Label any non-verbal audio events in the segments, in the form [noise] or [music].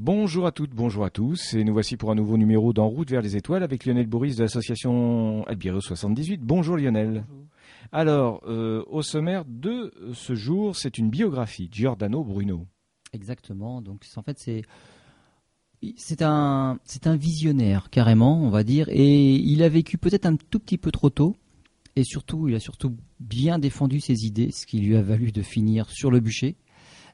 Bonjour à toutes, bonjour à tous, et nous voici pour un nouveau numéro d'En route vers les étoiles avec Lionel Boris de l'association Albireo 78. Bonjour Lionel. Alors, euh, au sommaire de ce jour, c'est une biographie, Giordano Bruno. Exactement, donc en fait c'est c'est un c'est un visionnaire carrément, on va dire, et il a vécu peut-être un tout petit peu trop tôt, et surtout il a surtout bien défendu ses idées, ce qui lui a valu de finir sur le bûcher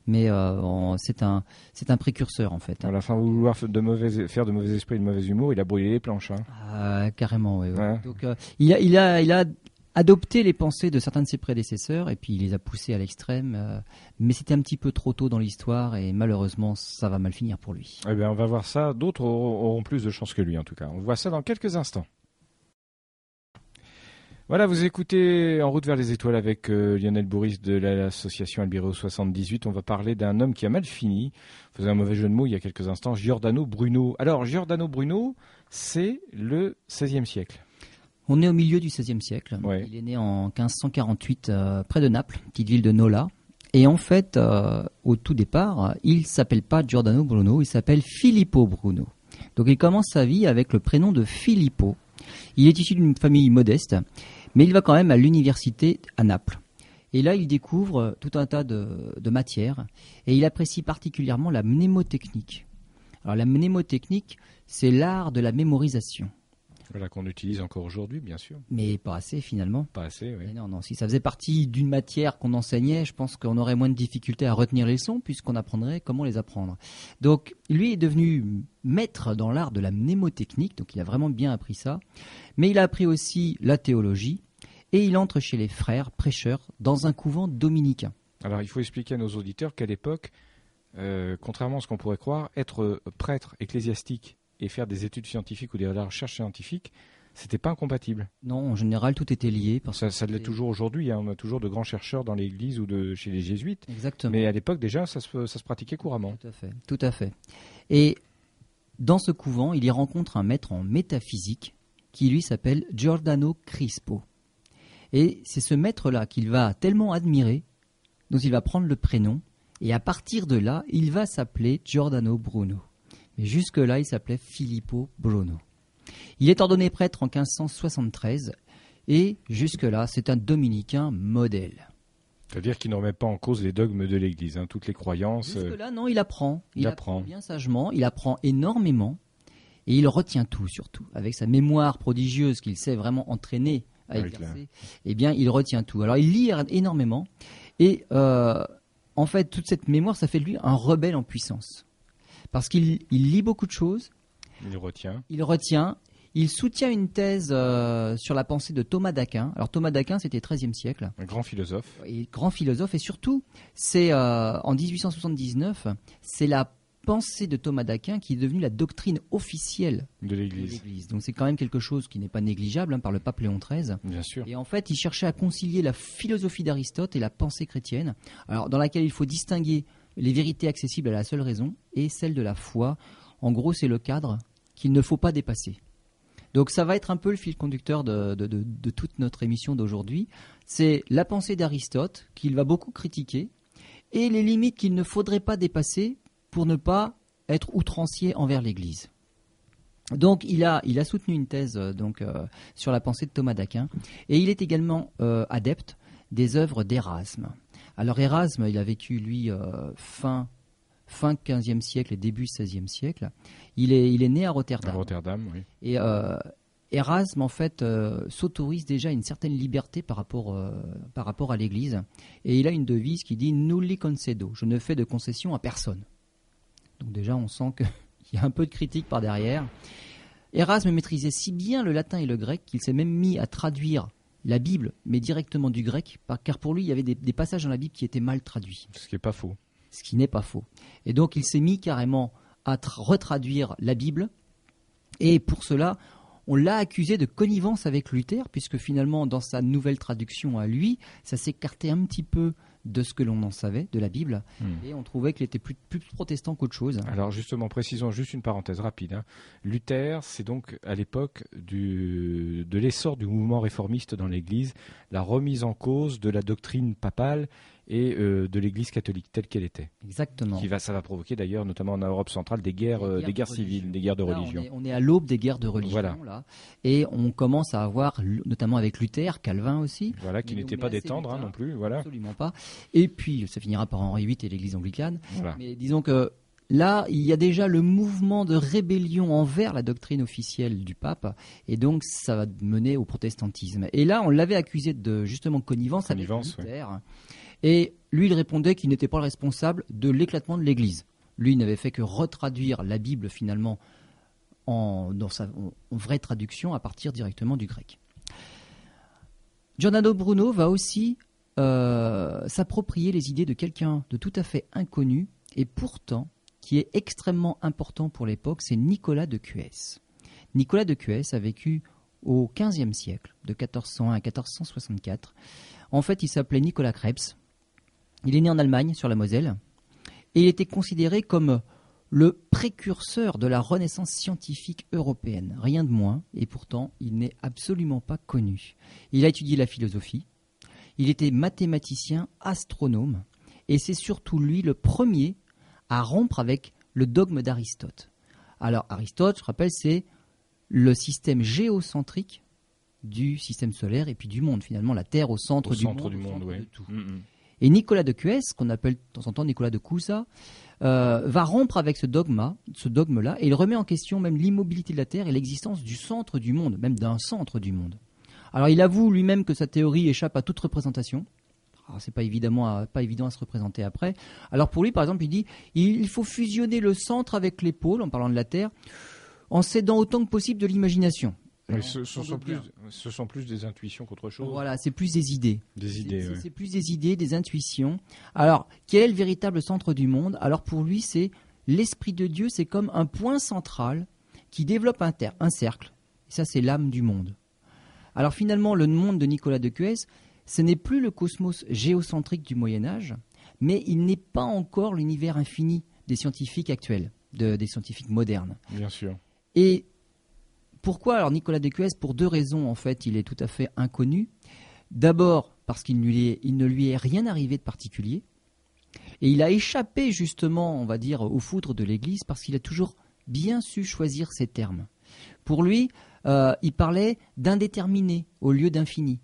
mais euh, c'est un c'est un précurseur en fait. À la fin, vouloir faire de mauvais faire de mauvais esprits, de mauvais humour, il a brûlé les planches. Hein. Ah, carrément, oui. Donc euh, il a il a il a adopté les pensées de certains de ses prédécesseurs et puis il les a poussées à l'extrême. Euh, mais c'était un petit peu trop tôt dans l'histoire et malheureusement ça va mal finir pour lui. Eh bien, on va voir ça. D'autres auront plus de chance que lui en tout cas. On voit ça dans quelques instants. Voilà, vous écoutez En route vers les étoiles avec euh, Lionel Bourris de l'association Albireo 78. On va parler d'un homme qui a mal fini. Faisait un mauvais jeu de mots il y a quelques instants, Giordano Bruno. Alors, Giordano Bruno, c'est le XVIe siècle. On est au milieu du XVIe siècle. Il est né en 1548 euh, près de Naples, petite ville de Nola. Et en fait, euh, au tout départ, il s'appelle pas Giordano Bruno, il s'appelle Filippo Bruno. Donc il commence sa vie avec le prénom de Filippo. Il est issu d'une famille modeste, mais il va quand même à l'université à Naples. Et là, il découvre tout un tas de, matières et il apprécie particulièrement la mnémotechnique. Alors la mnémotechnique, c'est l'art de la mémorisation. Voilà qu'on utilise encore aujourd'hui, bien sûr. Mais pas assez finalement. Pas assez, oui. non, non. Si ça faisait partie d'une matière qu'on enseignait, je pense qu'on aurait moins de difficultés à retenir les leçons puisqu'on apprendrait comment les apprendre. Donc, lui est devenu maître dans l'art de la mnémotechnique, donc il a vraiment bien appris ça. Mais il a appris aussi la théologie et il entre chez les frères prêcheurs dans un couvent dominicain. Alors, il faut expliquer à nos auditeurs qu'à l'époque, euh, contrairement à ce qu'on pourrait croire, être prêtre ecclésiastique et faire des études scientifiques ou des recherches scientifiques, c'était pas incompatible. Non, en général, tout était lié. ça, ça l'est toujours aujourd'hui. Hein. On a toujours de grands chercheurs dans l'Église ou de, chez les jésuites. Exactement. Mais à l'époque, déjà, ça se, ça se pratiquait couramment. Tout à fait. Tout à fait. Et dans ce couvent, il y rencontre un maître en métaphysique qui, lui, s'appelle Giordano Crispo. Et c'est ce maître-là qu'il va tellement admirer, dont il va prendre le prénom. Et à partir de là, il va s'appeler Giordano Bruno. Mais jusque-là, il s'appelait Filippo Bruno. Il est ordonné prêtre en 1573 et jusque-là, c'est un dominicain modèle. C'est-à-dire qu'il ne remet pas en cause les dogmes de l'Église, hein, toutes les croyances. Euh, jusque-là, non, il apprend. Il, apprend. bien sagement, il apprend énormément et il retient tout surtout. Avec sa mémoire prodigieuse qu'il sait vraiment entraîner à exercer, eh bien, il retient tout. Alors, il lit énormément et euh, en fait, toute cette mémoire, ça fait de lui un rebelle en puissance parce qu'il lit beaucoup de choses. Il retient. Il retient. Il soutient une thèse euh, sur la pensée de Thomas d'Aquin. Alors Thomas d'Aquin, c'était 13e siècle. Un grand philosophe. Et grand philosophe. Et surtout, c'est euh, en 1879, c'est la pensée de Thomas d'Aquin qui est devenue la doctrine officielle de l'Église. Donc c'est quand même quelque chose qui n'est pas négligeable hein, par le pape Léon XIII. Bien sûr. Et en fait, il cherchait à concilier la philosophie d'Aristote et la pensée chrétienne. Alors dans laquelle il faut distinguer les vérités accessibles à la seule raison et celle de la foi. En gros, c'est le cadre qu'il ne faut pas dépasser. Donc ça va être un peu le fil conducteur de, toute notre émission d'aujourd'hui. C'est la pensée d'Aristote qu'il va beaucoup critiquer et les limites qu'il ne faudrait pas dépasser pour ne pas être outrancier envers l'Église. Donc il a, soutenu une thèse euh, euh, sur la pensée de Thomas d'Aquin et il est également euh, adepte des œuvres d'Erasme. Alors Erasme, il a vécu, lui, euh, fin, fin 15e siècle et début 16e siècle. Il est, il est né à Rotterdam. À Rotterdam, oui. Et euh, Erasme, en fait, euh, s'autorise déjà une certaine liberté par rapport, par rapport à l'Église. Et il a une devise qui dit Nulli concedo, je ne fais de concession à personne. Donc déjà, on sent qu'il [laughs] y a un peu de critique par derrière. Erasme maîtrisait si bien le latin et le grec qu'il s'est même mis à traduire la Bible, mais directement du grec, car pour lui, il y avait des, passages dans la Bible qui étaient mal traduits. Ce qui n'est pas faux. Ce qui n'est pas faux. Et donc, il s'est mis carrément à retraduire la Bible. Et pour cela, on l'a accusé de connivence avec Luther, puisque finalement, dans sa nouvelle traduction à lui, ça s'écartait un petit peu de ce que l'on en savait de la Bible, hmm. et on trouvait qu'il était plus, protestant qu'autre chose. Alors justement, précisons juste une parenthèse rapide. Hein. Luther, c'est donc à l'époque de l'essor du mouvement réformiste dans l'Église, la remise en cause de la doctrine papale et euh, de l'Église catholique telle qu'elle était. Exactement. Qui va, ça va provoquer d'ailleurs, notamment en Europe centrale, des guerres, euh, des guerres, civiles, des guerres de religion. On est, à l'aube des guerres de religion là, et on commence à avoir, notamment avec Luther, Calvin aussi. Voilà, qui n'était pas détendre hein, non plus, voilà. Absolument pas. Et puis, ça finira par Henri VIII et l'Église anglicane. Mais disons que Là, il y a déjà le mouvement de rébellion envers la doctrine officielle du pape, et donc ça va mener au protestantisme. Et là, on l'avait accusé de justement connivence, avec Luther. Et lui, il répondait qu'il n'était pas le responsable de l'éclatement de l'Église. Lui, il n'avait fait que retraduire la Bible finalement en, vraie traduction à partir directement du grec. Giordano Bruno va aussi euh, s'approprier les idées de quelqu'un de tout à fait inconnu et pourtant qui est extrêmement important pour l'époque, c'est Nicolas de Cuès. Nicolas de Cuès a vécu au XVe siècle, de 1401 à 1464. En fait, il s'appelait Nicolas Krebs. Il est né en Allemagne, sur la Moselle, et il était considéré comme le précurseur de la renaissance scientifique européenne, rien de moins, et pourtant il n'est absolument pas connu. Il a étudié la philosophie, il était mathématicien, astronome, et c'est surtout lui le premier à rompre avec le dogme d'Aristote. Alors Aristote, je rappelle, c'est le système géocentrique du système solaire et puis du monde, finalement, la Terre au centre, du, monde, du monde. Mm, mm. Et Nicolas de Cuès, qu'on appelle de temps en temps Nicolas de Cusa, euh, va rompre avec ce dogme, ce dogme-là, et il remet en question même l'immobilité de la Terre et l'existence du centre du monde, même d'un centre du monde. Alors il avoue lui-même que sa théorie échappe à toute représentation. C'est pas évidemment pas évident à se représenter après. Alors pour lui, par exemple, il dit il faut fusionner le centre avec les pôles, en parlant de la Terre, en s'aidant autant que possible de l'imagination. Ce, sont plus, ce, sont plus, des intuitions qu'autre chose. Voilà, c'est plus des idées. Des idées. C'est plus des idées, des intuitions. Alors, quel est le véritable centre du monde? Alors pour lui, c'est l'esprit de Dieu, c'est comme un point central qui développe un, un cercle. Et ça, c'est l'âme du monde. Alors finalement, le monde de Nicolas de Cuès, ce n'est plus le cosmos géocentrique du Moyen Âge, mais il n'est pas encore l'univers infini des scientifiques actuels, des scientifiques modernes. Bien sûr. Et pourquoi alors Nicolas Decuès Pour deux raisons en fait, il est tout à fait inconnu. D'abord parce qu'il ne lui est rien arrivé de particulier, et il a échappé justement, on va dire, au foudre de l'Église parce qu'il a toujours bien su choisir ses termes. Pour lui, euh, il parlait d'indéterminé au lieu d'infini.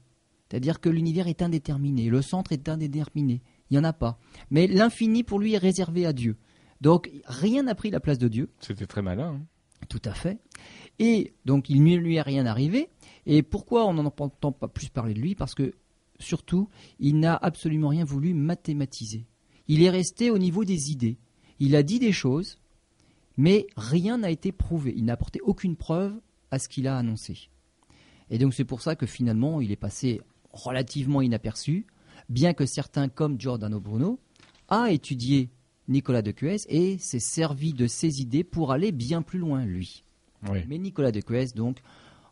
C'est-à-dire que l'univers est indéterminé, le centre est indéterminé, il n'y en a pas. Mais l'infini pour lui est réservé à Dieu. Donc rien n'a pris la place de Dieu. C'était très malin. Hein. Tout à fait. Et donc il ne lui est rien arrivé. Et pourquoi on n'en entend pas plus parler de lui? Parce que surtout, il n'a absolument rien voulu mathématiser. Il est resté au niveau des idées. Il a dit des choses, mais rien n'a été prouvé. Il n'a apporté aucune preuve à ce qu'il a annoncé. Et donc c'est pour ça que finalement il est passé relativement inaperçu, bien que certains comme Giordano Bruno a étudié Nicolas de Cuès et s'est servi de ses idées pour aller bien plus loin, lui. Mais Nicolas de Cuès, donc,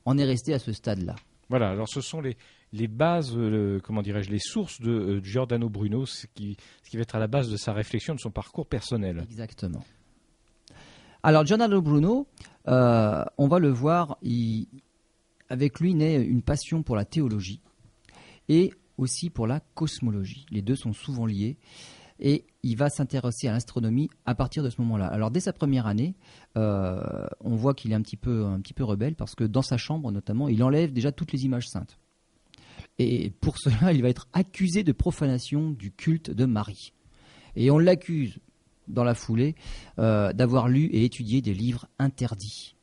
en est resté à ce stade-là. Voilà, alors ce sont les, les bases, euh, comment dirais-je, les sources de euh, Giordano Bruno, ce qui, ce qui va être à la base de sa réflexion, de son parcours personnel. Exactement. Alors Giordano Bruno, euh, on va le voir, avec lui naît une passion pour la théologie et aussi pour la cosmologie. Les deux sont souvent liés. Et il va s'intéresser à l'astronomie à partir de ce moment-là. Alors dès sa première année, euh, on voit qu'il est un petit, peu, un petit peu rebelle parce que dans sa chambre notamment, il enlève déjà toutes les images saintes. Et pour [laughs] cela, il va être accusé de profanation du culte de Marie. Et on l'accuse dans la foulée euh, d'avoir lu et étudié des livres interdits.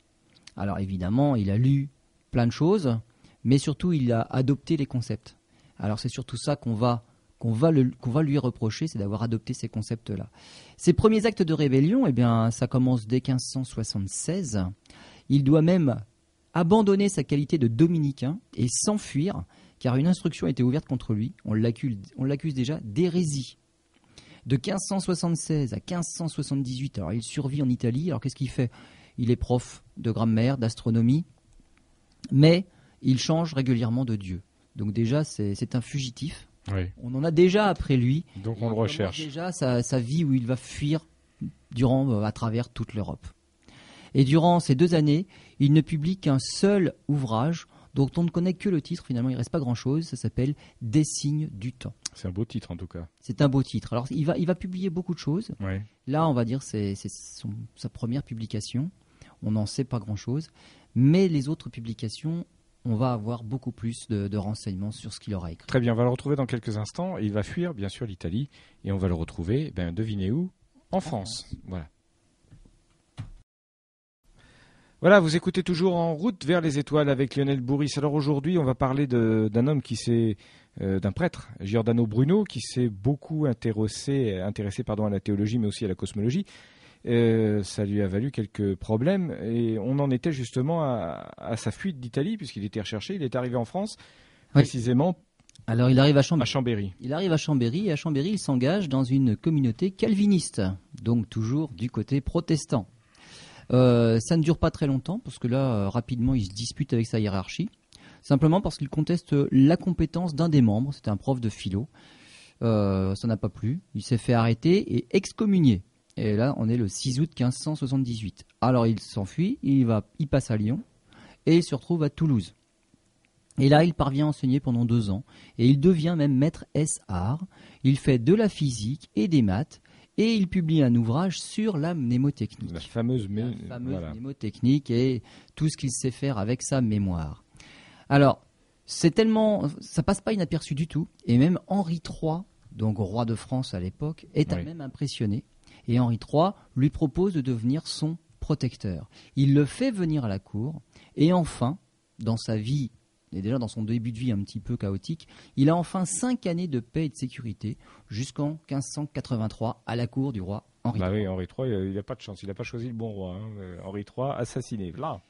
Alors évidemment, il a lu plein de choses, mais surtout il a adopté les concepts. Alors c'est surtout ça qu'on va qu'on va, lui reprocher, c'est d'avoir adopté ces concepts-là. Ses premiers actes de rébellion, eh bien, ça commence dès 1576. Il doit même abandonner sa qualité de dominicain et s'enfuir, car une instruction a été ouverte contre lui. On l'accuse déjà d'hérésie. De 1576 à 1578, alors il survit en Italie. Alors qu'est-ce qu'il fait? Il est prof de grammaire, d'astronomie, mais il change régulièrement de Dieu. Donc déjà, c'est un fugitif. On en a déjà après lui. Donc on le recherche. Déjà sa, vie où il va fuir durant, euh, à travers toute l'Europe. Et durant ces deux années, il ne publie qu'un seul ouvrage dont on ne connaît que le titre. Finalement, il ne reste pas grand-chose. Ça s'appelle Des signes du temps. C'est un beau titre en tout cas. C'est un beau titre. Alors il va, il va publier beaucoup de choses. Là, on va dire c'est sa première publication. On n'en sait pas grand-chose, mais les autres publications, on va avoir beaucoup plus de, renseignements sur ce qu'il aura écrit. Très bien, on va le retrouver dans quelques instants. Il va fuir, bien sûr, l'Italie. Et on va le retrouver, ben, devinez où? En France. Voilà. Voilà, vous écoutez toujours En route vers les étoiles avec Lionel Bourris. Alors aujourd'hui, on va parler d'un homme qui s'est, euh, d'un prêtre, Giordano Bruno, qui s'est beaucoup intéressé, intéressé pardon, à la théologie, mais aussi à la cosmologie. Euh, ça lui a valu quelques problèmes et on en était justement à, à sa fuite d'Italie puisqu'il était recherché. Il est arrivé en France, Oui. précisément Alors il arrive à à Chambéry. Il arrive à Chambéry et à Chambéry, il s'engage dans une communauté calviniste, donc toujours du côté protestant. Euh, ça ne dure pas très longtemps parce que là, euh, rapidement, il se dispute avec sa hiérarchie, simplement parce qu'il conteste la compétence d'un des membres. C'était un prof de philo. Euh, ça n'a pas plu. Il s'est fait arrêter et excommunier. Et là, on est le 6 août 1578. Alors il s'enfuit, il va, il passe à Lyon et il se retrouve à Toulouse. Et là, il parvient à enseigner pendant deux ans et il devient même maître S-art. Il fait de la physique et des maths et il publie un ouvrage sur la mnémotechnique. La fameuse, mé- La fameuse voilà. mnémotechnique et tout ce qu'il sait faire avec sa mémoire. Alors, c'est tellement, ça passe pas inaperçu du tout. Et même Henri III, donc roi de France à l'époque, est Oui. même impressionné. Et Henri III lui propose de devenir son protecteur. Il le fait venir à la cour. Et enfin, dans sa vie, et déjà dans son début de vie un petit peu chaotique, il a enfin cinq années de paix et de sécurité jusqu'en 1583 à la cour du roi Henri Bah III. oui, Henri III, il n'a pas de chance. Il n'a pas choisi le bon roi. hein. Euh, Henri III, assassiné. Là.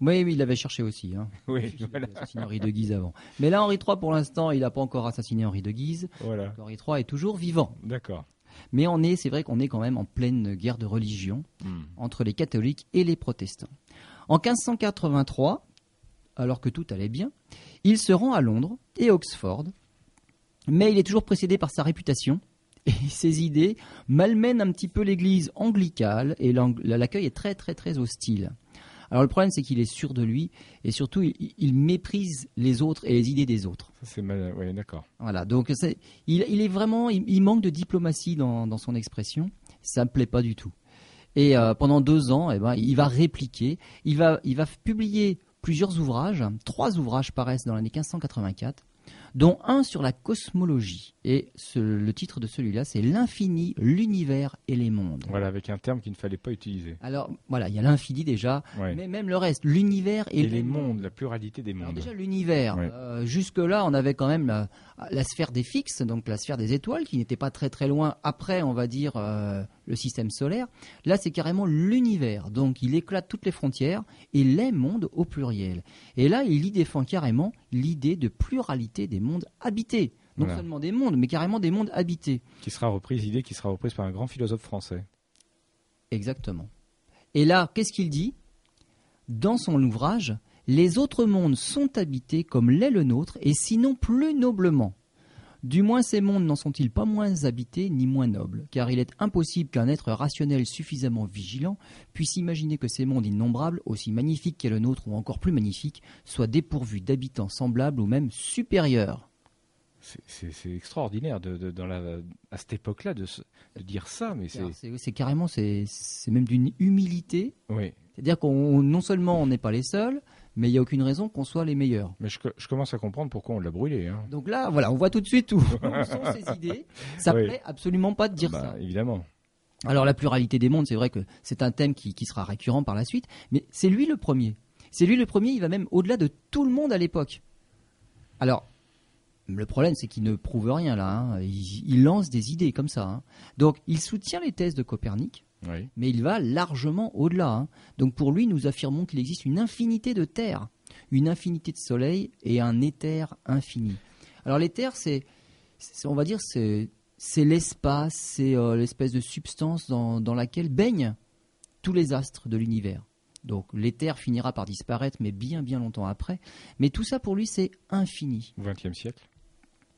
Oui, oui, il l'avait cherché aussi. Hein. [laughs] Oui, Il voilà. avait assassiné Henri de Guise avant. Mais là, Henri III, pour l'instant, il n'a pas encore assassiné Henri de Guise. voilà. Donc, Henri III est toujours vivant. D'accord. Mais on est, c'est vrai qu'on est quand même en pleine guerre de religion Hmm. entre les catholiques et les protestants. En 1583, alors que tout allait bien, il se rend à Londres et Oxford, mais il est toujours précédé par sa réputation [laughs] et ses idées malmènent un petit peu l'église anglicale et l'accueil est très très très hostile. Alors le problème c'est qu'il est sûr de lui et surtout il, il méprise les autres et les idées des autres. Ça, c'est mal. Oui, d'accord. Voilà, donc il, il est vraiment, il, il manque de diplomatie dans, dans son expression. Ça me plaît pas du tout. Et euh, pendant deux ans, eh ben, il va répliquer. Il va, il va publier plusieurs ouvrages. Trois ouvrages paraissent dans l'année 1584, dont un sur la cosmologie. Et ce- le titre de celui-là, c'est L'infini, l'univers et les mondes. Voilà, avec un terme qu'il ne fallait pas utiliser. Alors voilà, il y a l'infini déjà, Ouais. mais même le reste, l'univers et, Et, les mondes, la pluralité des alors mondes. déjà l'univers. Ouais. Euh, Jusque-là, on avait quand même la, la sphère des fixes, donc la sphère des étoiles, qui n'était pas très très loin après, on va dire, euh, le système solaire. Là, c'est carrément l'univers. Donc, il éclate toutes les frontières et les mondes au pluriel. Et là, il y défend carrément l'idée de pluralité des mondes habités. Non Voilà. seulement des mondes, mais carrément des mondes habités. Qui sera reprise, idée qui sera reprise par un grand philosophe français. Exactement. Et là, qu'est-ce qu'il dit? Dans son ouvrage, les autres mondes sont habités comme l'est le nôtre, et sinon plus noblement. Du moins ces mondes n'en sont-ils pas moins habités ni moins nobles, car il est impossible qu'un être rationnel suffisamment vigilant puisse imaginer que ces mondes innombrables, aussi magnifiques qu'est le nôtre ou encore plus magnifiques, soient dépourvus d'habitants semblables ou même supérieurs. C'est- extraordinaire de, de- dans la, à cette époque-là de, dire ça, mais c'est. Carrément, c'est c'est même d'une humilité, Oui, c'est-à-dire qu'on non seulement on n'est pas les seuls, mais il n'y a aucune raison qu'on soit les meilleurs. mais je, co- je commence à comprendre pourquoi on l'a brûlé. Hein. Donc là, voilà, on voit tout de suite où, [laughs] où sont ces idées. Ça Oui. plaît absolument pas de dire Bah, ça. évidemment. Alors la pluralité des mondes, c'est vrai que c'est un thème qui, qui sera récurrent par la suite, mais c'est lui le premier. C'est lui le premier, il va même au-delà de tout le monde à l'époque. Alors, le problème, c'est qu'il ne prouve rien là. hein. Il, il lance des idées comme ça. hein. Donc, il soutient les thèses de Copernic, Oui. mais il va largement au-delà. hein. Donc pour lui, nous affirmons qu'il existe une infinité de terres, une infinité de soleils et un éther infini. Alors l'éther, c'est, c'est- on va dire, c'est, l'espace, c'est euh, l'espèce de substance dans, dans laquelle baignent tous les astres de l'univers. Donc l'éther finira par disparaître, mais bien bien longtemps après. Mais tout ça pour lui, c'est infini. Au XXe siècle.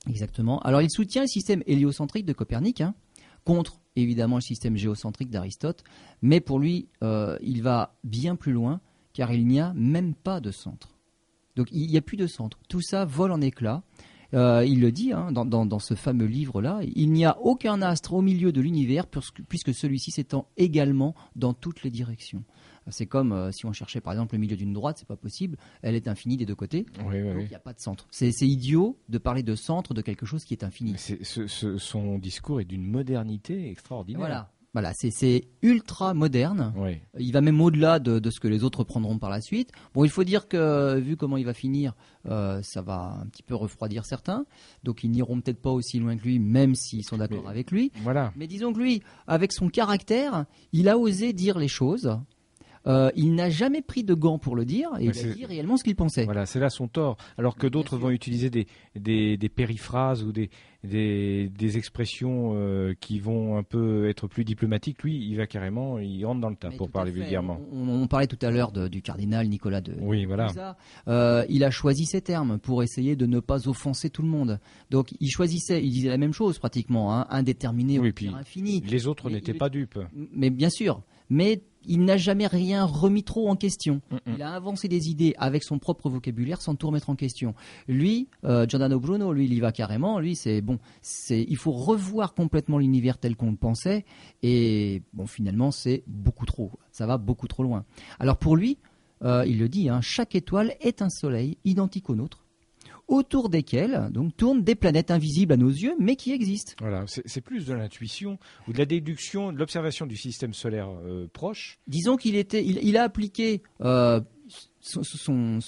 Exactement. Alors il soutient le système héliocentrique de Copernic, hein, contre évidemment le système géocentrique d'Aristote, mais pour lui, euh, il va bien plus loin, car il n'y a même pas de centre. Donc il n'y a plus de centre. Tout ça vole en éclats. Euh, il le dit hein, dans, dans- dans ce fameux livre-là, il n'y a aucun astre au milieu de l'univers puisque, celui-ci s'étend également dans toutes les directions. C'est comme euh, si on cherchait par exemple le milieu d'une droite, c'est pas possible, elle est infinie des deux côtés, Oui, donc il oui. n'y a pas de centre. C'est idiot de parler de centre de quelque chose qui est infini. Ce- ce- son discours est d'une modernité extraordinaire. Voilà, voilà c'est- ultra moderne. Oui. Il va même au-delà de, de ce que les autres prendront par la suite. Bon, il faut dire que vu comment il va finir, euh, ça va un petit peu refroidir certains. Donc ils n'iront peut-être pas aussi loin que lui, même s'ils sont d'accord avec lui. Voilà. Mais disons que lui, avec son caractère, il a osé dire les choses. Euh, il n'a jamais pris de gants pour le dire et Mais il a dit réellement ce qu'il pensait. Voilà, c'est là son tort. Alors que d'autres vont utiliser des, des, des périphrases ou des, des, des expressions euh, qui vont un peu être plus diplomatiques. Lui, il va carrément, il rentre dans le tas Mais pour parler vulgairement. On, on parlait tout à l'heure du cardinal Nicolas de, Oui, voilà. Euh, il a choisi ses termes pour essayer de ne pas offenser tout le monde. Donc il choisissait, il disait la même chose pratiquement, hein, indéterminé Oui, ou puis infini. Les autres n'étaient pas dupes. Mais bien sûr, mais il n'a jamais rien remis trop en question. Mm, mm. Il a avancé des idées avec son propre vocabulaire sans tout remettre en question. Lui, euh, Giordano Bruno, lui, il y va carrément. Lui, c'est bon, c'est il faut revoir complètement l'univers tel qu'on le pensait. Et bon, finalement, c'est beaucoup trop. Ça va beaucoup trop loin. Alors pour lui, euh, il le dit, hein, chaque étoile est un soleil identique au nôtre, autour desquels donc tournent des planètes invisibles à nos yeux, mais qui existent. Voilà, c'est plus de l'intuition ou de la déduction, de l'observation du système solaire euh, proche. disons qu'il était, il, il a appliqué euh, son, son,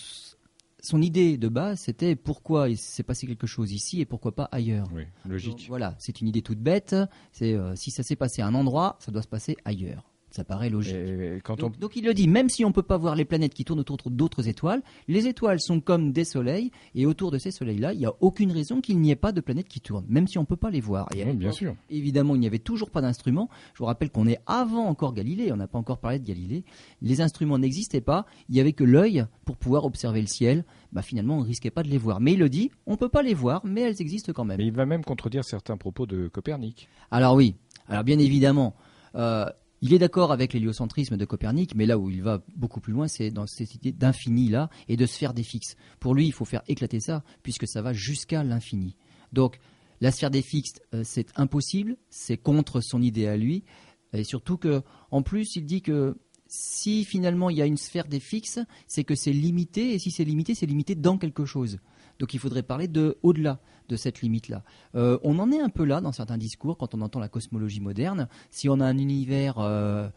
son idée de base, c'était pourquoi il s'est passé quelque chose ici et pourquoi pas ailleurs. Oui, Donc, logique. voilà, c'est une idée toute bête. C'est euh, si ça s'est passé à un endroit, ça doit se passer ailleurs. Ça paraît logique. Et quand Donc, donc il le dit, même si on ne peut pas voir les planètes qui tournent autour d'autres étoiles, les étoiles sont comme des soleils, et autour de ces soleils-là, il n'y a aucune raison qu'il n'y ait pas de planètes qui tournent, même si on ne peut pas les voir. Et oui, bien sûr. Évidemment, il n'y avait toujours pas d'instruments. Je vous rappelle qu'on est avant encore Galilée, on n'a pas encore parlé de Galilée. Les instruments n'existaient pas, il n'y avait que l'œil pour pouvoir observer le ciel. Bah, finalement, on ne risquait pas de les voir. Mais il le dit, on ne peut pas les voir, mais elles existent quand même. Mais il va même contredire certains propos de Copernic. Alors oui, alors bien évidemment, euh, il est d'accord avec l'héliocentrisme de Copernic, mais là où il va beaucoup plus loin, c'est dans cette idée d'infini là et de sphère des fixes. Pour lui, il faut faire éclater ça, puisque ça va jusqu'à l'infini. Donc, la sphère des fixes, euh, c'est impossible, c'est contre son idée à lui, et surtout que, en plus, il dit que si finalement il y a une sphère des fixes, c'est que c'est limité, et si c'est limité, c'est limité dans quelque chose. Donc il faudrait parler de au-delà de cette limite-là. Euh, on en est un peu là dans certains discours quand on entend la cosmologie moderne. Si on a un univers euh,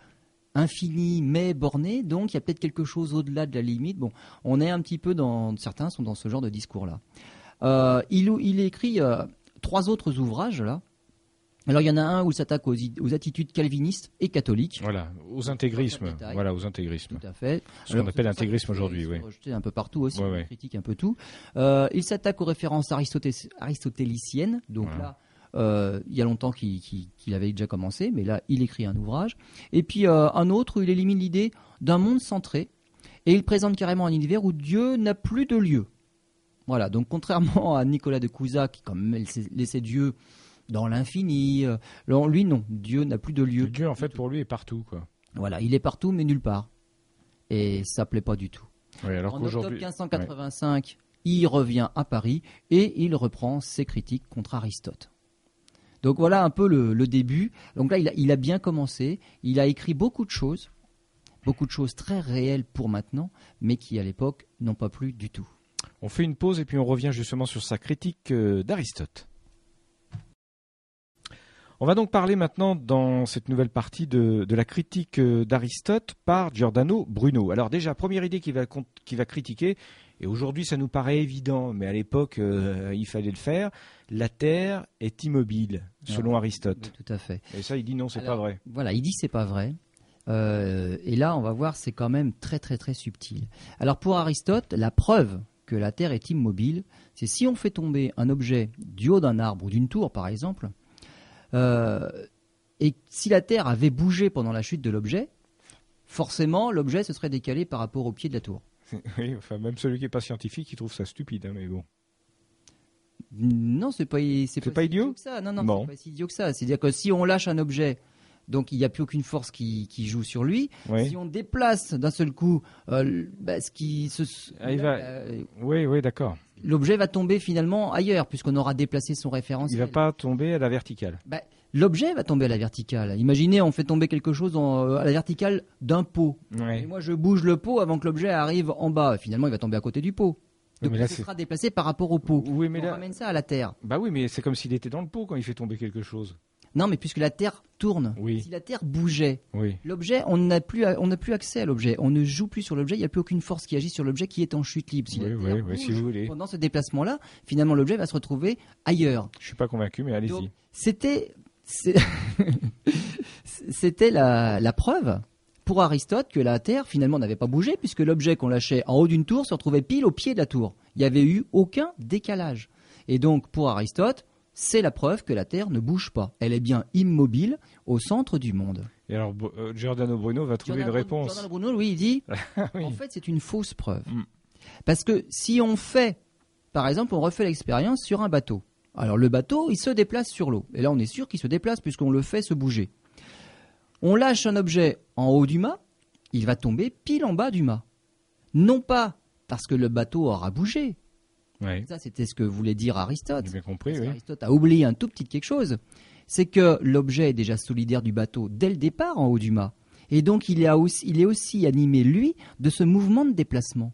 infini mais borné, donc il y a peut-être quelque chose au-delà de la limite. Bon, on est un petit peu dans certains sont dans ce genre de discours-là. Euh, il, il écrit trois autres ouvrages là. Alors il y en a un où il s'attaque aux, attitudes calvinistes et catholiques. Voilà, aux intégrismes. Voilà, aux intégrismes. Tout à fait. Ce qu'on appelle intégrisme aujourd'hui, oui. rejetés un peu partout aussi, Ouais, critique un peu tout. Euh, il s'attaque aux références aristoté- aristotéliciennes, donc Ouais. là, euh, il y a longtemps qu'il avait déjà commencé, mais là, il écrit un ouvrage. Et puis euh, un autre où il élimine l'idée d'un monde centré, et il présente carrément un univers où Dieu n'a plus de lieu. Voilà, donc contrairement [laughs] à Nicolas de Cusa, qui quand même laissait Dieu dans l'infini, euh, alors, lui non, Dieu n'a plus de lieu. Dieu, en fait, pour lui, est partout, quoi. Voilà, il est partout mais nulle part. Et ça plaît pas du tout. Oui, alors En octobre qu'aujourd'hui. 1585, il revient à Paris et il reprend ses critiques contre Aristote. Donc voilà un peu le, le début. Donc là, il a, il a bien commencé. Il a écrit beaucoup de choses, beaucoup de choses très réelles pour maintenant, mais qui à l'époque n'ont pas plu du tout. On fait une pause et puis on revient justement sur sa critique euh, d'Aristote. On va donc parler maintenant dans cette nouvelle partie de, de la critique euh, d'Aristote par Giordano Bruno. Alors déjà, première idée qu'il va, critiquer, et aujourd'hui ça nous paraît évident, mais à l'époque euh, il fallait le faire, la Terre est immobile, selon Ah, Aristote. Tout à fait. Et ça il dit non, c'est pas vrai. Voilà, il dit c'est pas vrai. Euh, et là, on va voir, c'est quand même très très très subtil. Alors pour Aristote, la preuve que la Terre est immobile, c'est si on fait tomber un objet du haut d'un arbre ou d'une tour, par exemple, euh, et si la Terre avait bougé pendant la chute de l'objet, forcément l'objet se serait décalé par rapport au pied de la tour. [laughs] Oui, enfin même celui qui est pas scientifique, il trouve ça stupide, hein, mais bon. Non, c'est pas, c'est pas si idiot que ça. Non, non, Bon. c'est pas si idiot que ça. C'est-à-dire que si on lâche un objet donc il n'y a plus aucune force qui, qui joue sur lui. Oui. Si on déplace d'un seul coup, euh, bah, ce qui se, Ah, il va- euh, Oui, oui, d'accord. l'objet va tomber finalement ailleurs puisqu'on aura déplacé son Il référentiel. va pas tomber à la verticale. Bah, L'objet va tomber à la verticale. Imaginez, on fait tomber quelque chose en- euh, à la verticale d'un pot. Et moi, je bouge le pot avant que l'objet arrive en bas. Finalement, il va tomber à côté du pot. Donc, il sera déplacé par rapport au pot. Oui, mais on là, ramène ça à la Terre. bah oui, mais c'est comme s'il était dans le pot quand il fait tomber quelque chose. Non, mais puisque la Terre tourne, Oui. si la Terre bougeait, Oui. l'objet, on n'a plus, on n'a plus accès à l'objet. On ne joue plus sur l'objet. Il n'y a plus aucune force qui agit sur l'objet qui est en chute libre. Si Oui, la oui, Terre oui, bouge si vous voulez. pendant ce déplacement-là, finalement, l'objet va se retrouver ailleurs. Je suis pas convaincu, mais allez-y. C'était, [laughs] c'était la, la preuve pour Aristote que la Terre finalement n'avait pas bougé puisque l'objet qu'on lâchait en haut d'une tour se retrouvait pile au pied de la tour. Il n'y avait eu aucun décalage. Et donc pour Aristote, c'est la preuve que la Terre ne bouge pas. Elle est bien immobile au centre du monde. Et alors, euh, Giordano Bruno va trouver Giordano- une réponse. Giordano Bruno, lui, il dit [laughs] Oui. en fait, c'est une fausse preuve. Mm. Parce que si on fait, par exemple, on refait l'expérience sur un bateau. Alors le bateau, il se déplace sur l'eau. Et là, on est sûr qu'il se déplace puisqu'on le fait se bouger. On lâche un objet en haut du mât, il va tomber pile en bas du mât. Non pas parce que le bateau aura bougé. Oui, Ça, c'était ce que voulait dire Aristote. bien compris, oui. qu'Aristote a oublié un tout petit quelque chose. C'est que l'objet est déjà solidaire du bateau dès le départ en haut du mât. Et donc il est aussi, il est aussi animé, lui, de ce mouvement de déplacement.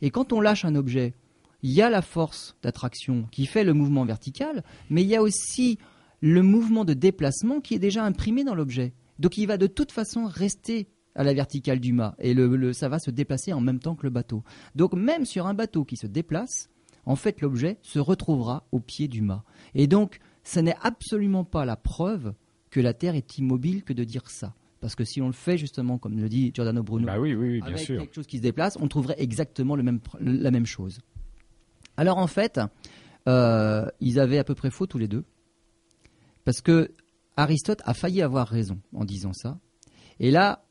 Et quand on lâche un objet, il y a la force d'attraction qui fait le mouvement vertical, mais il y a aussi le mouvement de déplacement qui est déjà imprimé dans l'objet. Donc il va de toute façon rester à la verticale du mât et le, le- ça va se déplacer en même temps que le bateau. Donc même sur un bateau qui se déplace, en fait l'objet se retrouvera au pied du mât. Et donc ce n'est absolument pas la preuve que la Terre est immobile que de dire ça. Parce que si on le fait justement, comme le dit Giordano Bruno, Bah oui, oui, oui, bien avec sûr. quelque chose qui se déplace, on trouverait exactement le même, pr- la même chose. Alors en fait, euh, ils avaient à peu près faux tous les deux, parce que Aristote a failli avoir raison en disant ça. Et là,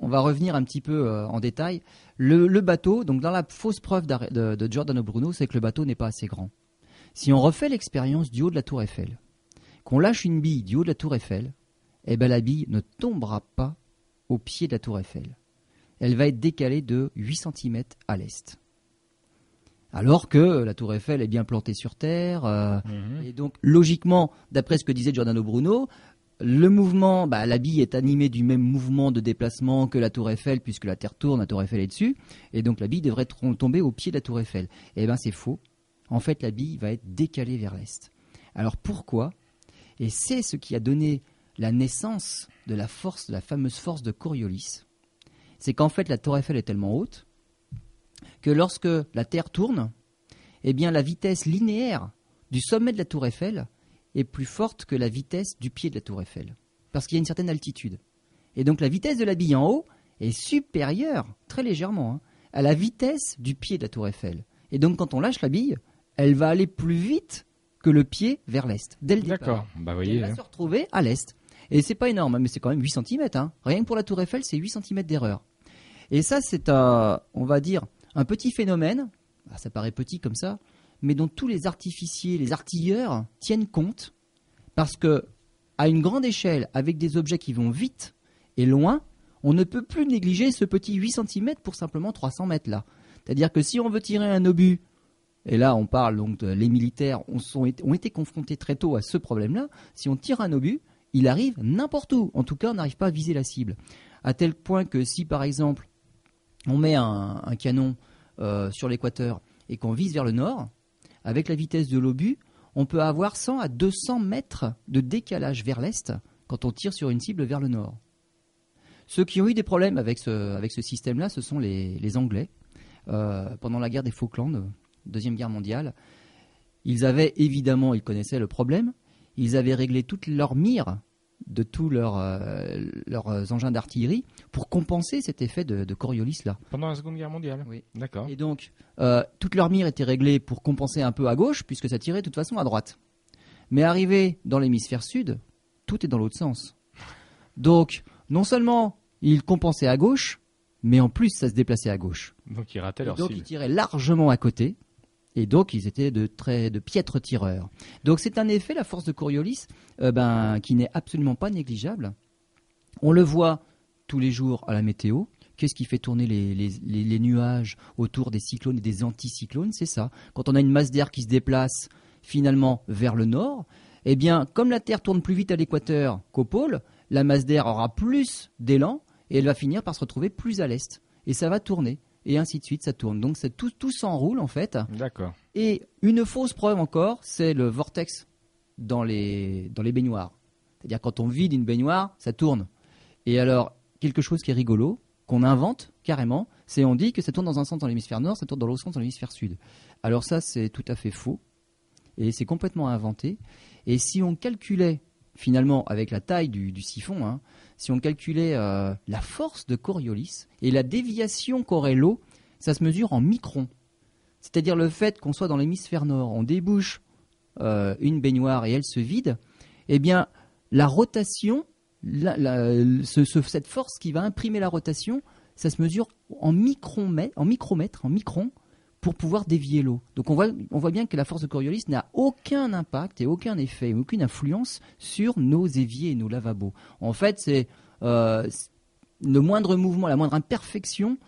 on va revenir un petit peu euh, en détail. Le, le bateau, donc dans la fausse preuve de Giordano Bruno, c'est que le bateau n'est pas assez grand. Si on refait l'expérience du haut de la tour Eiffel, qu'on lâche une bille du haut de la tour Eiffel, eh ben la bille ne tombera pas au pied de la tour Eiffel. Elle va être décalée de 8 cm à l'est. Alors que la tour Eiffel est bien plantée sur Terre, euh, Mhm. et donc, logiquement, d'après ce que disait Giordano Bruno, le mouvement, bah, la bille est animée du même mouvement de déplacement que la tour Eiffel, puisque la Terre tourne, la tour Eiffel est dessus, et donc la bille devrait tomber au pied de la tour Eiffel. Eh bien, c'est faux. En fait, la bille va être décalée vers l'est. Alors pourquoi? Et c'est ce qui a donné la naissance de la force, de la fameuse force de Coriolis. C'est qu'en fait, la tour Eiffel est tellement haute que lorsque la Terre tourne, eh bien, la vitesse linéaire du sommet de la tour Eiffel est plus forte que la vitesse du pied de la tour Eiffel. Parce qu'il y a une certaine altitude. Et donc la vitesse de la bille en haut est supérieure, très légèrement, hein, à la vitesse du pied de la tour Eiffel. Et donc quand on lâche la bille, elle va aller plus vite que le pied vers l'est, dès le départ. D'accord. Bah Et elle va hein. se retrouver à l'est. Et c'est pas énorme, hein, mais c'est quand même 8 cm. Hein. Rien que pour la tour Eiffel, c'est 8 cm d'erreur. Et ça, c'est un, on va dire, un petit phénomène. Ah, ça paraît petit comme ça, mais dont tous les artificiers, les artilleurs tiennent compte, parce que à une grande échelle, avec des objets qui vont vite et loin, on ne peut plus négliger ce petit 8 cm pour simplement 300 mètres là. C'est-à-dire que si on veut tirer un obus, et là on parle donc de, les militaires ont, sont- ont été confrontés très tôt à ce problème-là, si on tire un obus, il arrive n'importe où. En tout cas, on n'arrive pas à viser la cible. À tel point que si par exemple on met un, canon euh, sur l'équateur et qu'on vise vers le nord, avec la vitesse de l'obus, on peut avoir 100 à 200 mètres de décalage vers l'est quand on tire sur une cible vers le nord. Ceux qui ont eu des problèmes avec ce, système-là, ce sont les, les Anglais. Euh, pendant la guerre des Falklands, Deuxième Guerre mondiale, ils avaient évidemment, ils connaissaient le problème, ils avaient réglé toutes leurs mires de tous leurs, euh, leurs engins d'artillerie pour compenser cet effet de, de Coriolis là. Pendant la Seconde Guerre mondiale. Oui. D'accord. Et donc, euh, toutes leurs mires étaient réglées pour compenser un peu à gauche, puisque ça tirait de toute façon à droite. Mais arrivé dans l'hémisphère sud, tout est dans l'autre sens. Donc, non seulement ils compensaient à gauche, mais en plus ça se déplaçait à gauche. Donc ils rataient leur donc cible. ils tiraient largement à côté. Et donc ils étaient de très de piètres tireurs. Donc c'est un effet, la force de Coriolis, euh, ben, qui n'est absolument pas négligeable. On le voit tous les jours à la météo. Qu'est-ce qui fait tourner les, les- nuages autour des cyclones et des anticyclones? C'est ça. Quand on a une masse d'air qui se déplace finalement vers le nord, eh bien, comme la Terre tourne plus vite à l'équateur qu'au pôle, la masse d'air aura plus d'élan et elle va finir par se retrouver plus à l'est. Et ça va tourner. Et ainsi de suite, ça tourne. Donc tout s'enroule en fait. D'accord. Et une fausse preuve encore, c'est le vortex dans les, dans les baignoires. C'est-à-dire quand on vide une baignoire, ça tourne. Et alors, quelque chose qui est rigolo, qu'on invente carrément, c'est on dit que ça tourne dans un sens dans l'hémisphère nord, ça tourne dans l'autre sens dans l'hémisphère sud. Alors ça, c'est tout à fait faux. Et c'est complètement inventé. Et si on calculait, finalement, avec la taille du, siphon, hein, si on calculait euh, la force de Coriolis et la déviation qu'aurait l'eau, ça se mesure en microns. C'est-à-dire le fait qu'on soit dans l'hémisphère nord, on débouche euh, une baignoire et elle se vide, eh bien, la rotation, cette force qui va imprimer la rotation, ça se mesure en micromètres, en micromètres, en microns, pour pouvoir dévier l'eau. Donc on voit, on voit bien que la force de Coriolis n'a aucun impact et aucun effet, aucune influence sur nos éviers et nos lavabos. En fait, c'est euh, le moindre mouvement, la moindre imperfection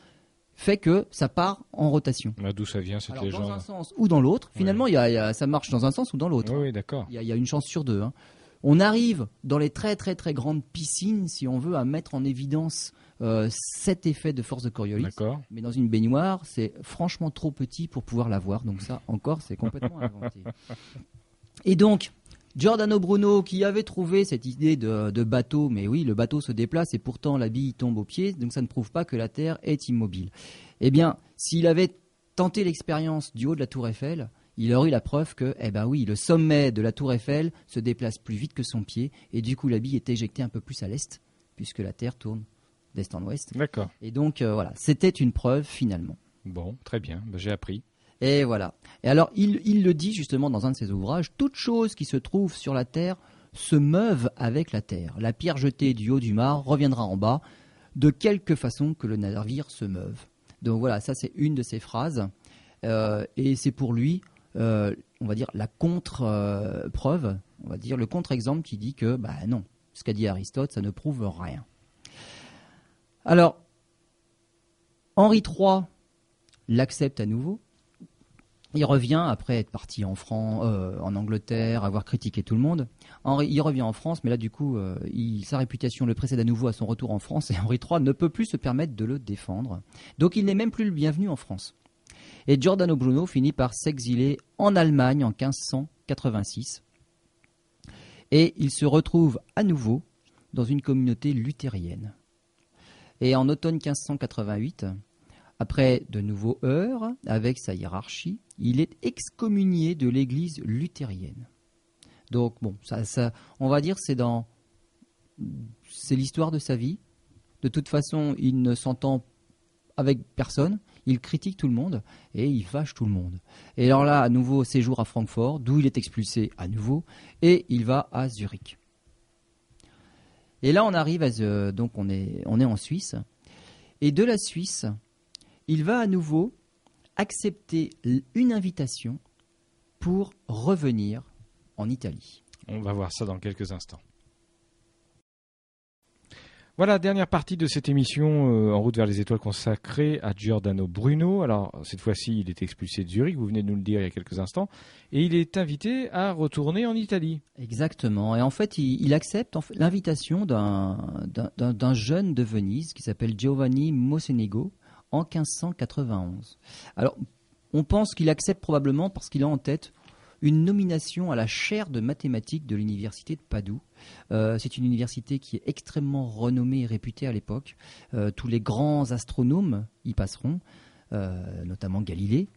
fait que ça part en rotation. D'où ça vient cette Alors, dans un sens ou dans l'autre, finalement, y a- il y a- ça marche dans un sens ou dans l'autre. Oui, oui, d'accord. Il y, a- il y a une chance sur deux. hein. On arrive dans les très très très grandes piscines, si on veut, à mettre en évidence euh, cet effet de force de Coriolis. Mais dans une baignoire, c'est franchement trop petit pour pouvoir la voir. Donc ça, encore, c'est complètement [laughs] inventé. Et donc, Giordano Bruno, qui avait trouvé cette idée de, de bateau, mais oui, le bateau se déplace et pourtant la bille tombe au pied, donc ça ne prouve pas que la Terre est immobile. Eh bien, s'il avait tenté l'expérience du haut de la Tour Eiffel, il aurait eu la preuve que, eh ben oui, le sommet de la Tour Eiffel se déplace plus vite que son pied, et du coup la bille est éjectée un peu plus à l'est, puisque la Terre tourne d'est en ouest. D'accord. Et donc euh, voilà, c'était une preuve finalement. Bon, très bien. Ben, J'ai appris. Et voilà. Et alors, il, il le dit justement dans un de ses ouvrages, toute chose qui se trouve sur la terre se meuvent avec la terre. La pierre jetée du haut du mât reviendra en bas, de quelque façon que le navire se meuve. Donc voilà, ça c'est une de ses phrases. Euh, et c'est pour lui, euh, on va dire, la contre-preuve, on va dire le contre-exemple qui dit que, bah non, ce qu'a dit Aristote, ça ne prouve rien. Alors, Henri III l'accepte à nouveau. Il revient après être parti en, euh, Angleterre, avoir critiqué tout le monde. Il revient en France, mais là du coup, euh, sa réputation le précède à nouveau à son retour en France et Henri III ne peut plus se permettre de le défendre. Donc il n'est même plus le bienvenu en France. Et Giordano Bruno finit par s'exiler en Allemagne en 1586. Et il se retrouve à nouveau dans une communauté luthérienne. Et en automne 1588, après de nouveaux heurts avec sa hiérarchie, il est excommunié de l'église luthérienne. Donc bon, ça, on va dire c'est dans c'est l'histoire de sa vie. De toute façon, il ne s'entend avec personne, il critique tout le monde et il fâche tout le monde. Et alors là, à nouveau séjour à Francfort, d'où il est expulsé à nouveau et il va à Zurich. Et là, on arrive à Zu- donc on est on est en Suisse et de la Suisse, il va à nouveau accepter une invitation pour revenir en Italie. On va voir ça dans quelques instants. Voilà, dernière partie de cette émission euh, En route vers les étoiles consacrée à Giordano Bruno. Alors, cette fois-ci, il est expulsé de Zurich, vous venez de nous le dire il y a quelques instants, et il est invité à retourner en Italie. Exactement. Et en fait, il, accepte l'invitation d'un jeune de Venise qui s'appelle Giovanni Mocenigo en 1591. Alors, on pense qu'il accepte probablement parce qu'il a en tête une nomination à la chaire de mathématiques de l'université de Padoue. Euh, c'est une université qui est extrêmement renommée et réputée à l'époque. Euh, tous les grands astronomes y passeront, euh, notamment Galilée.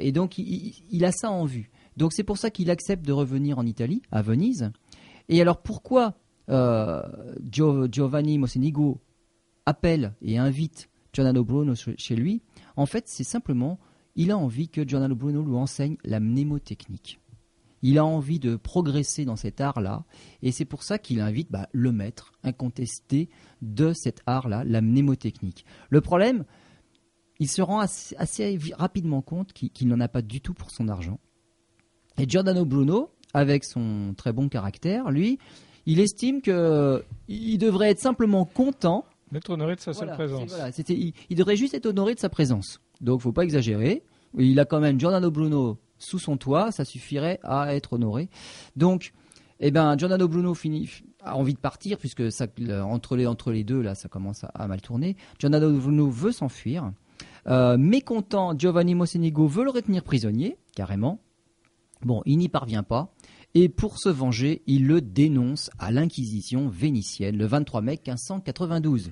Et donc, il- a ça en vue. Donc c'est pour ça qu'il accepte de revenir en Italie, à Venise. Et alors pourquoi Gio- Giovanni Mocenigo appelle et invite Giordano Bruno che- chez lui? En fait, c'est simplement, il a envie que Giordano Bruno lui enseigne la mnémotechnique. Il a envie de progresser dans cet art-là, et c'est pour ça qu'il invite bah, le maître incontesté de cet art-là, la mnémotechnique. Le problème, il se rend assez, rapidement compte qu'il qu'il n'en a pas du tout pour son argent. Et Giordano Bruno, avec son très bon caractère, lui, Il estime que il devrait être simplement content. D'être honoré de sa Voilà, présence. voilà, il, il devrait juste être honoré de sa présence. Donc, faut pas exagérer. Il a quand même Giordano Bruno sous son toit, ça suffirait à être honoré. Donc, eh ben, Giordano Bruno finit, a envie de partir puisque ça, entre, les, deux, là, ça commence à, à mal tourner. Giordano Bruno veut s'enfuir. Euh, mécontent, Giovanni Mocenigo veut le retenir prisonnier, carrément. Bon, il n'y parvient pas. Et pour se venger, il le dénonce à l'Inquisition vénitienne le 23 mai 1592.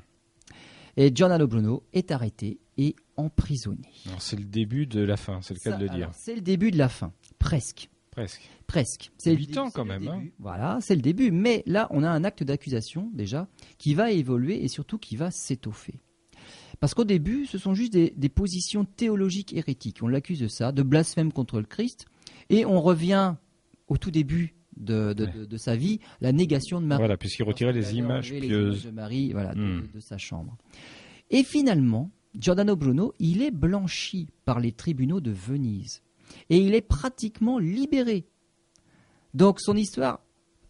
Et Giordano Bruno est arrêté et emprisonné. C'est le début de la fin, c'est le cas Ça, de le dire. C'est le début de la fin, presque. Presque. Presque. C'est le Huit début, ans, quand même, hein. Voilà, c'est le début. Mais là, on a un acte d'accusation déjà qui va évoluer et surtout qui va s'étoffer. Parce qu'au début, ce sont juste des, des positions théologiques hérétiques. On l'accuse de ça, de blasphème contre le Christ. Et on revient au tout début de, de- Ouais. de- de sa vie, la négation de Marie. Voilà, puisqu'il retirait les images enlevé les pieuses. de Marie, voilà, de- Hmm. de sa chambre. Et finalement, Giordano Bruno, il est blanchi par les tribunaux de Venise. Et il est pratiquement libéré. Donc son histoire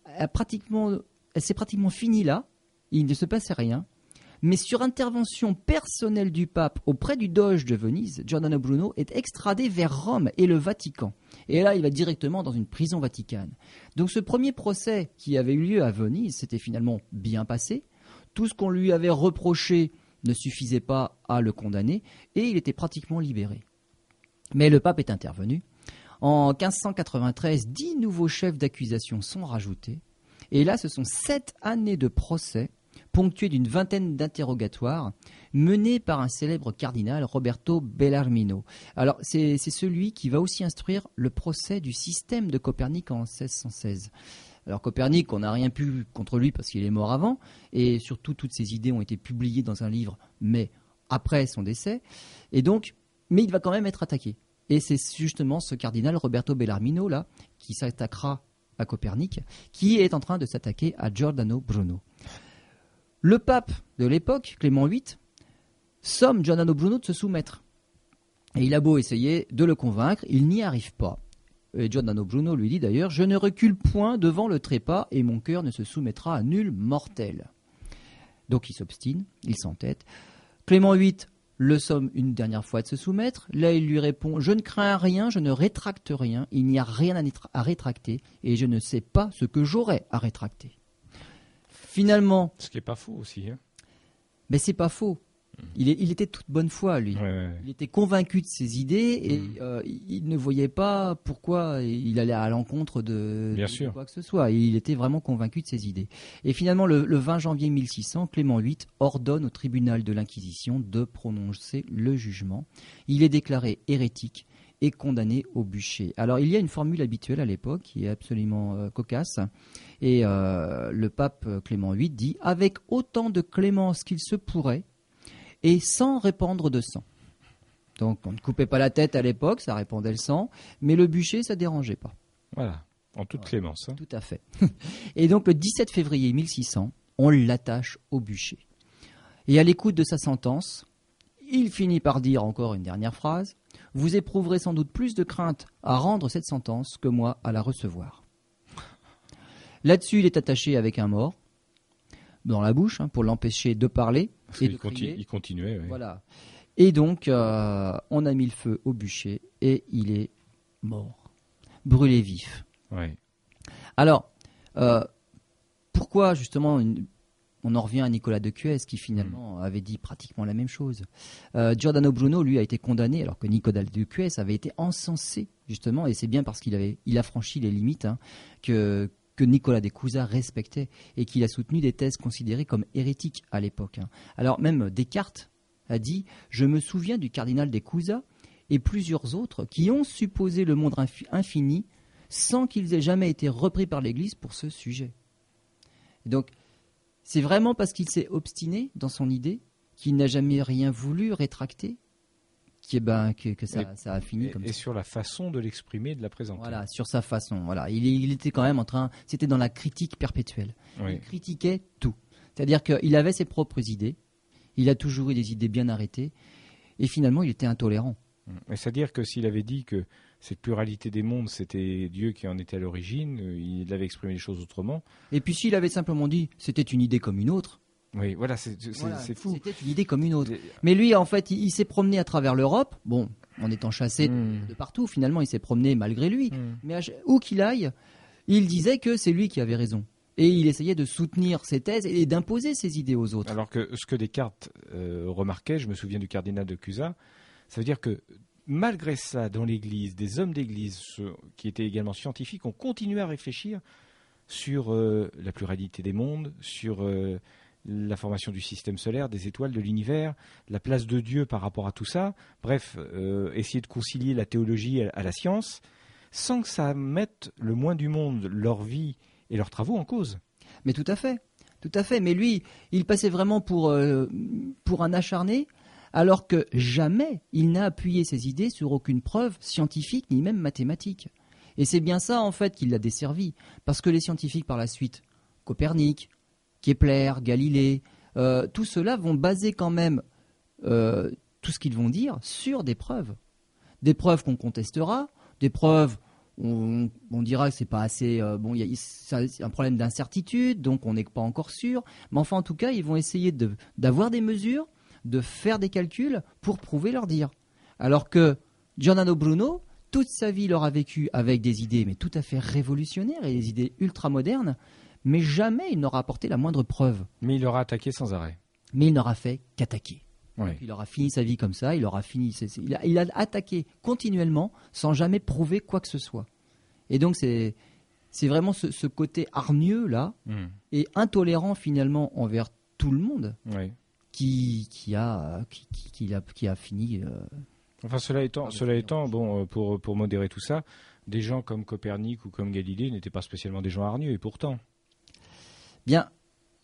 a pratiquement, s'est pratiquement finie là. Il ne se passait rien. Mais sur intervention personnelle du pape auprès du doge de Venise, Giordano Bruno est extradé vers Rome et le Vatican. Et là, il va directement dans une prison vaticane. Donc ce premier procès qui avait eu lieu à Venise s'était finalement bien passé. Tout ce qu'on lui avait reproché ne suffisait pas à le condamner et il était pratiquement libéré. Mais le pape est intervenu. En 1593, dix nouveaux chefs d'accusation sont rajoutés. Et là, ce sont sept années de procès ponctués d'une vingtaine d'interrogatoires menés par un célèbre cardinal, Roberto Bellarmino. Alors, c'est c'est celui qui va aussi instruire le procès du système de Copernic en 1616. Alors Copernic, on n'a rien pu contre lui parce qu'il est mort avant, et surtout toutes ses idées ont été publiées dans un livre, mais après son décès. Et donc, mais il va quand même être attaqué. Et c'est justement ce cardinal Roberto Bellarmino là qui s'attaquera à Copernic, qui est en train de s'attaquer à Giordano Bruno. Le pape de l'époque, Clément VIII, somme Giordano Bruno de se soumettre. Et il a beau essayer de le convaincre, il n'y arrive pas. Et Giordano Bruno lui dit d'ailleurs Je ne recule point devant le trépas et mon cœur ne se soumettra à nul mortel. Donc il s'obstine, il s'entête. Clément VIII le somme une dernière fois de se soumettre. Là, il lui répond Je ne crains rien, je ne rétracte rien, il n'y a rien à, rétracter et je ne sais pas ce que j'aurais à rétracter. Finalement, Ce qui est pas faux aussi. Hein. mais c'est pas faux. Il, est- il était de toute bonne foi, lui. Ouais, ouais, ouais. Il était convaincu de ses idées et Mm. euh, il ne voyait pas pourquoi il allait à l'encontre de, Bien de sûr. quoi que ce soit. Il était vraiment convaincu de ses idées. Et finalement, le, le 20 janvier 1600, Clément VIII ordonne au tribunal de l'Inquisition de prononcer le jugement. Il est déclaré hérétique et condamné au bûcher. Alors il y a une formule habituelle à l'époque qui est absolument euh, cocasse. Et euh, le pape Clément VIII dit avec autant de clémence qu'il se pourrait et sans répandre de sang. Donc on ne coupait pas la tête à l'époque, ça répandait le sang, mais le bûcher, ça dérangeait pas. Voilà. En toute clémence. hein. Tout à fait. [laughs] Et donc le 17 février 1600, on l'attache au bûcher. Et à l'écoute de sa sentence, il finit par dire encore une dernière phrase Vous éprouverez sans doute plus de crainte à rendre cette sentence que moi à la recevoir. Là-dessus, il est attaché avec un mort dans la bouche hein, pour l'empêcher de parler Parce et de il continuait. ouais. Voilà. Et donc, euh, on a mis le feu au bûcher et il est mort, brûlé vif. Ouais. Alors, euh, pourquoi justement une- on en revient à Nicolas de Cuès qui finalement avait dit pratiquement la même chose. Euh, Giordano Bruno, lui, a été condamné alors que Nicolas de Cuès avait été encensé justement, et c'est bien parce qu'il avait, il a franchi les limites hein, que que Nicolas de Cusa respectait et qu'il a soutenu des thèses considérées comme hérétiques à l'époque. hein. Alors même Descartes a dit Je me souviens du cardinal de Cusa et plusieurs autres qui ont supposé le monde infi- infini sans qu'ils aient jamais été repris par l'Église pour ce sujet. Et donc, c'est vraiment parce qu'il s'est obstiné dans son idée, qu'il n'a jamais rien voulu rétracter, qui, ben, que, que ça, ça a fini Et, comme et ça. sur la façon de l'exprimer, de la présenter. Voilà, sur sa façon. Voilà, il, il était quand même en train, c'était dans la critique perpétuelle. Oui. Il critiquait tout. C'est-à-dire qu'il avait ses propres idées, il a toujours eu des idées bien arrêtées, et finalement il était intolérant. C'est-à-dire que s'il avait dit que cette pluralité des mondes, c'était Dieu qui en était à l'origine, euh, il avait exprimé les choses autrement. Et puis s'il avait simplement dit c'était une idée comme une autre. Oui, voilà, c'est fou. C'était une idée comme une autre. Mais lui, en fait, il, s'est promené à travers l'Europe. Bon, en étant chassé de hmm. partout, finalement, il s'est promené malgré lui. Hmm. Mais où qu'il aille, il disait que c'est lui qui avait raison. Et il essayait de soutenir ses thèses et d'imposer ses idées aux autres. Alors que ce que Descartes euh, remarquait, je me souviens du cardinal de Cusa, ça veut dire que malgré ça, dans l'Église, des hommes d'Église qui étaient également scientifiques ont continué à réfléchir sur euh, la pluralité des mondes, sur euh, la formation du système solaire, des étoiles, de l'univers, la place de Dieu par rapport à tout ça. Bref, euh, essayer de concilier la théologie à, la science, sans que ça mette le moins du monde leur vie et leurs travaux en cause. Mais tout à fait, tout à fait. Mais lui, il passait vraiment pour, pour un acharné alors que jamais il n'a appuyé ses idées sur aucune preuve scientifique ni même mathématique. Et c'est bien ça en fait qui l'a desservi, parce que les scientifiques par la suite, Copernic, Kepler, Galilée, euh, tout cela vont baser quand même euh, tout ce qu'ils vont dire sur des preuves. Des preuves qu'on contestera, des preuves on, on dira que c'est pas assez. Euh, bon, il y a un problème d'incertitude, donc on n'est pas encore sûr. Mais enfin, en tout cas, ils vont essayer d'avoir des mesures de faire des calculs pour prouver leur dire. Alors que Giordano Bruno, toute sa vie, il aura vécu avec des idées mais tout à fait révolutionnaires et des idées ultra modernes, mais jamais il n'aura apporté la moindre preuve. Mais il aura attaqué sans arrêt. Mais il n'aura fait qu'attaquer. Il aura fini sa vie comme ça, il aura fini. Il a, attaqué continuellement sans jamais prouver quoi que ce soit. Et donc c'est c'est vraiment ce, côté hargneux là hmm. et intolérant finalement envers tout le monde. Oui qui, qui, a, qui, qui, a, qui a fini. Euh, enfin, cela étant, cela étant bon, euh, pour, pour modérer tout ça, des gens comme Copernic ou comme Galilée n'étaient pas spécialement des gens hargneux, et pourtant. Bien,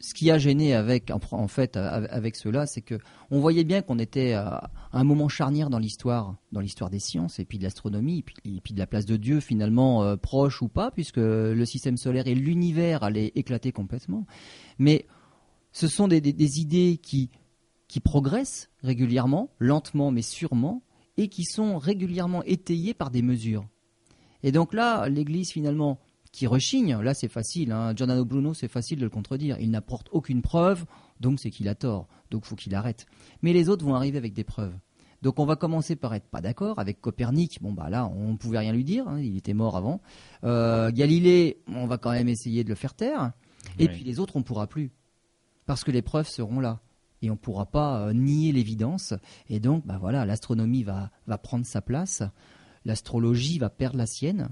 ce qui a gêné avec, en fait, avec cela, c'est que on voyait bien qu'on était à un moment charnière dans l'histoire, dans l'histoire des sciences et puis de l'astronomie, et puis, de la place de Dieu finalement euh, proche ou pas, puisque le système solaire et l'univers allaient éclater complètement. Mais ce sont des, des idées qui qui progressent régulièrement, lentement mais sûrement, et qui sont régulièrement étayés par des mesures. Et donc là, l'Église finalement qui rechigne, là c'est facile, hein, Giordano Bruno c'est facile de le contredire, il n'apporte aucune preuve, donc c'est qu'il a tort, donc faut qu'il arrête. Mais les autres vont arriver avec des preuves. Donc on va commencer par être pas d'accord avec Copernic. Bon bah là on ne pouvait rien lui dire, hein, il était mort avant. Euh, Galilée, on va quand même essayer de le faire taire. Et puis les autres on pourra plus parce que les preuves seront là et on ne pourra pas euh, nier l'évidence. Et donc, bah voilà, l'astronomie va, va prendre sa place, l'astrologie va perdre la sienne,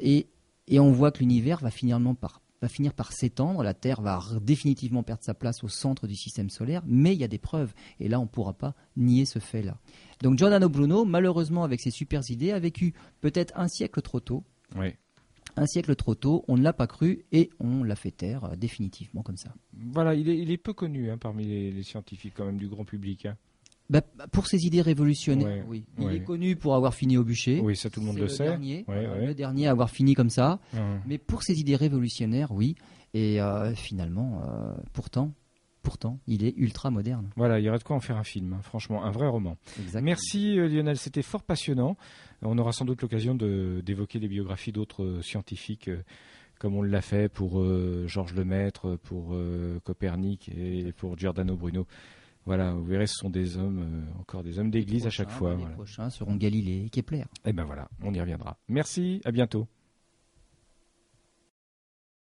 et, et on voit que l'univers va finalement par, va finir par s'étendre, la Terre va définitivement perdre sa place au centre du système solaire, mais il y a des preuves, et là on ne pourra pas nier ce fait-là. Donc Giordano Bruno, malheureusement avec ses super idées, a vécu peut-être un siècle trop tôt. Oui un siècle trop tôt, on ne l'a pas cru et on l'a fait taire euh, définitivement comme ça. Voilà, il est, peu connu hein, parmi les, scientifiques quand même du grand public. Hein. Bah, pour ses idées révolutionnaires, oui. Il est connu pour avoir fini au bûcher. Oui, ça tout le monde le, sait. Dernier, le dernier à avoir fini comme ça. Mais pour ses idées révolutionnaires, oui. Et euh, finalement, euh, pourtant, pourtant, il est ultra moderne. Voilà, il y aurait de quoi en faire un film, hein, franchement, un vrai roman. Merci euh, Lionel, c'était fort passionnant. On aura sans doute l'occasion d'évoquer les biographies d'autres scientifiques, comme on l'a fait pour Georges Lemaître, pour Copernic et pour Giordano Bruno. Voilà, vous verrez, ce sont des hommes, encore des hommes d'église à chaque fois. Les prochains seront Galilée et Kepler. Eh ben voilà, on y reviendra. Merci, à bientôt.